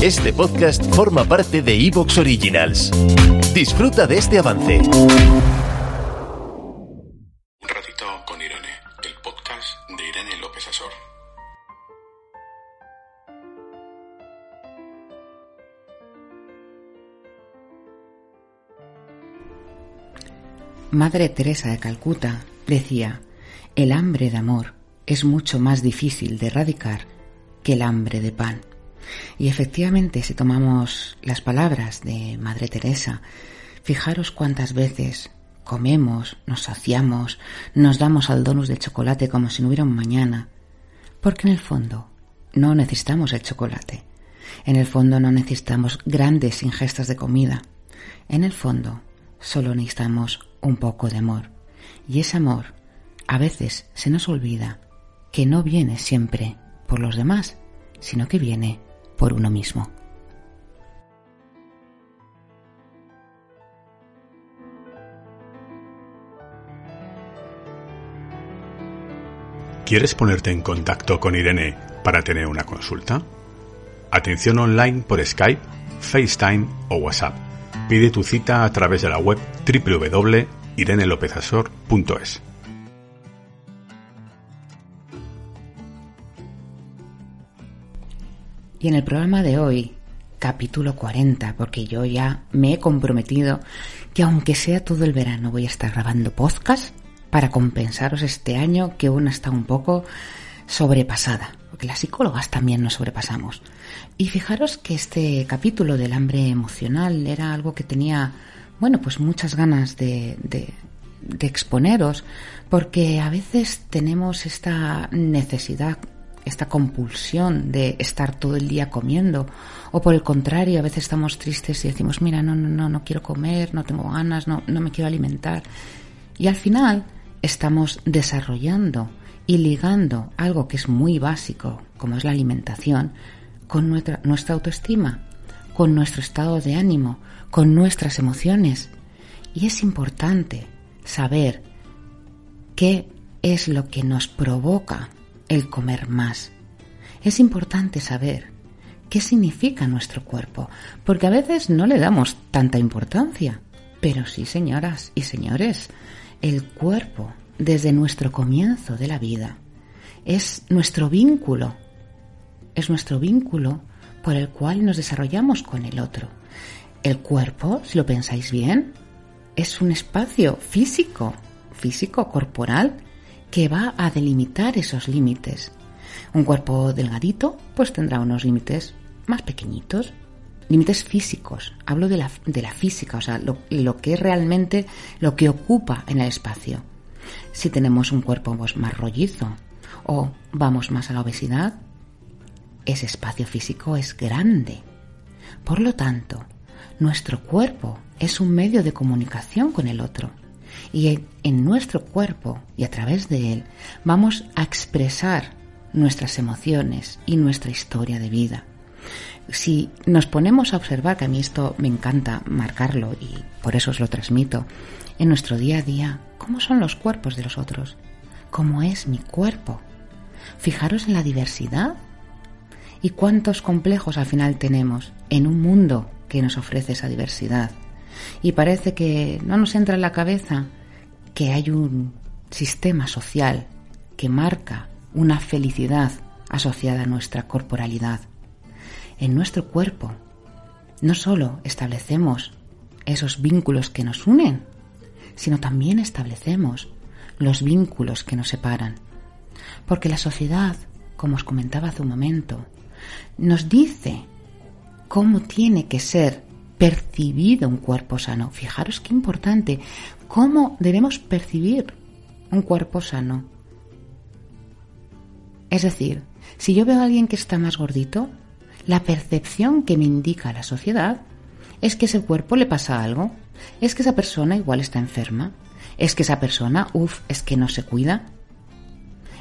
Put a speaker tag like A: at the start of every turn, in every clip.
A: Este podcast forma parte de Evox Originals. Disfruta de este avance.
B: Un ratito con Irene, el podcast de Irene López Asor.
C: Madre Teresa de Calcuta decía, el hambre de amor es mucho más difícil de erradicar que el hambre de pan. Y efectivamente, si tomamos las palabras de Madre Teresa, fijaros cuántas veces comemos, nos saciamos, nos damos al donus de chocolate como si no hubiera un mañana, porque en el fondo no necesitamos el chocolate. En el fondo no necesitamos grandes ingestas de comida. En el fondo solo necesitamos un poco de amor. Y ese amor a veces se nos olvida que no viene siempre por los demás, sino que viene por uno mismo.
B: ¿Quieres ponerte en contacto con Irene para tener una consulta? Atención online por Skype, FaceTime o WhatsApp. Pide tu cita a través de la web www.irenelopezasor.es.
C: Y en el programa de hoy, capítulo 40, porque yo ya me he comprometido que aunque sea todo el verano voy a estar grabando podcast para compensaros este año que aún está un poco sobrepasada, porque las psicólogas también nos sobrepasamos. Y fijaros que este capítulo del hambre emocional era algo que tenía, bueno, pues muchas ganas de, de, de exponeros, porque a veces tenemos esta necesidad esta compulsión de estar todo el día comiendo o por el contrario a veces estamos tristes y decimos mira no no no no quiero comer no tengo ganas no no me quiero alimentar y al final estamos desarrollando y ligando algo que es muy básico como es la alimentación con nuestra nuestra autoestima con nuestro estado de ánimo con nuestras emociones. Y es importante saber qué es lo que nos provoca el comer más. Es importante saber qué significa nuestro cuerpo, porque a veces no le damos tanta importancia. Pero sí, señoras y señores, el cuerpo, desde nuestro comienzo de la vida, es nuestro vínculo, es nuestro vínculo por el cual nos desarrollamos con el otro. El cuerpo, si lo pensáis bien, es un espacio físico, físico, corporal, que va a delimitar esos límites. Un cuerpo delgadito pues tendrá unos límites más pequeñitos, límites físicos. Hablo de la, de la física, o sea, lo, que es realmente lo que ocupa en el espacio. Si tenemos un cuerpo pues, más rollizo o vamos más a la obesidad, ese espacio físico es grande. Por lo tanto, nuestro cuerpo es un medio de comunicación con el otro y en nuestro cuerpo y a través de él vamos a expresar nuestras emociones y nuestra historia de vida. Si nos ponemos a observar, que a mí esto me encanta marcarlo y por eso os lo transmito, en nuestro día a día, ¿cómo son los cuerpos de los otros? ¿Cómo es mi cuerpo? Fijaros en la diversidad y cuántos complejos al final tenemos en un mundo que nos ofrece esa diversidad. Y parece que no nos entra en la cabeza que hay un sistema social que marca una felicidad asociada a nuestra corporalidad. En nuestro cuerpo no solo establecemos esos vínculos que nos unen, sino también establecemos los vínculos que nos separan. Porque la sociedad, como os comentaba hace un momento, nos dice cómo tiene que ser percibido un cuerpo sano. Fijaros qué importante, cómo debemos percibir un cuerpo sano. Es decir, si yo veo a alguien que está más gordito, la percepción que me indica la sociedad es que ese cuerpo le pasa algo, es que esa persona igual está enferma, es que esa persona, uff, es que no se cuida,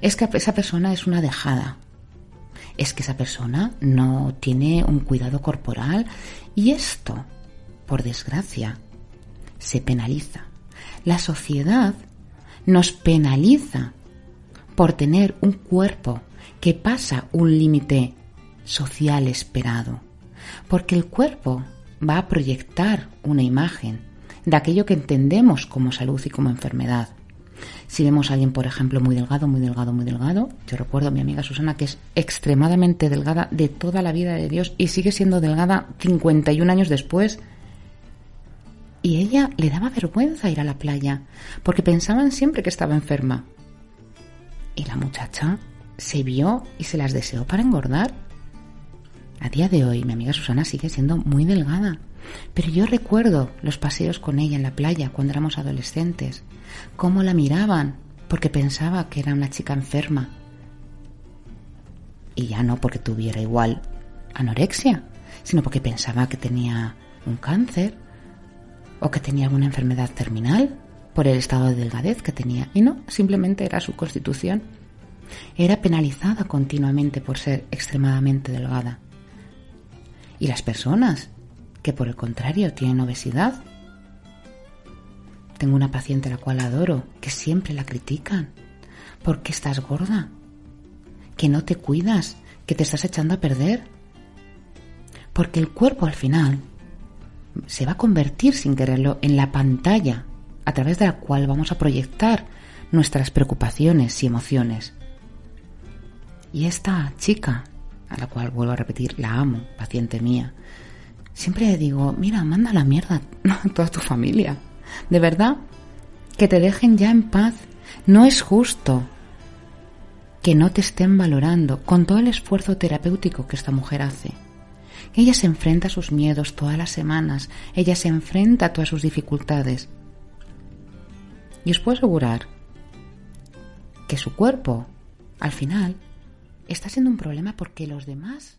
C: es que esa persona es una dejada, es que esa persona no tiene un cuidado corporal y esto, por desgracia, se penaliza. La sociedad nos penaliza por tener un cuerpo que pasa un límite social esperado. Porque el cuerpo va a proyectar una imagen de aquello que entendemos como salud y como enfermedad. Si vemos a alguien, por ejemplo, muy delgado, muy delgado, muy delgado, yo recuerdo a mi amiga Susana que es extremadamente delgada de toda la vida de Dios y sigue siendo delgada 51 años después. Y ella le daba vergüenza ir a la playa porque pensaban siempre que estaba enferma. Y la muchacha se vio y se las deseó para engordar. A día de hoy mi amiga Susana sigue siendo muy delgada, pero yo recuerdo los paseos con ella en la playa cuando éramos adolescentes, cómo la miraban porque pensaba que era una chica enferma. Y ya no porque tuviera igual anorexia, sino porque pensaba que tenía un cáncer o que tenía alguna enfermedad terminal por el estado de delgadez que tenía. Y no, simplemente era su constitución. Era penalizada continuamente por ser extremadamente delgada. Y las personas que por el contrario tienen obesidad. Tengo una paciente a la cual adoro, que siempre la critican. ¿Por qué estás gorda? Que no te cuidas, que te estás echando a perder. Porque el cuerpo al final se va a convertir sin quererlo en la pantalla a través de la cual vamos a proyectar nuestras preocupaciones y emociones. Y esta chica, a la cual vuelvo a repetir, la amo, paciente mía, siempre le digo, mira, manda la mierda a toda tu familia. De verdad, que te dejen ya en paz. No es justo que no te estén valorando con todo el esfuerzo terapéutico que esta mujer hace. Ella se enfrenta a sus miedos todas las semanas, ella se enfrenta a todas sus dificultades. Y os puedo asegurar que su cuerpo, al final, está siendo un problema porque los demás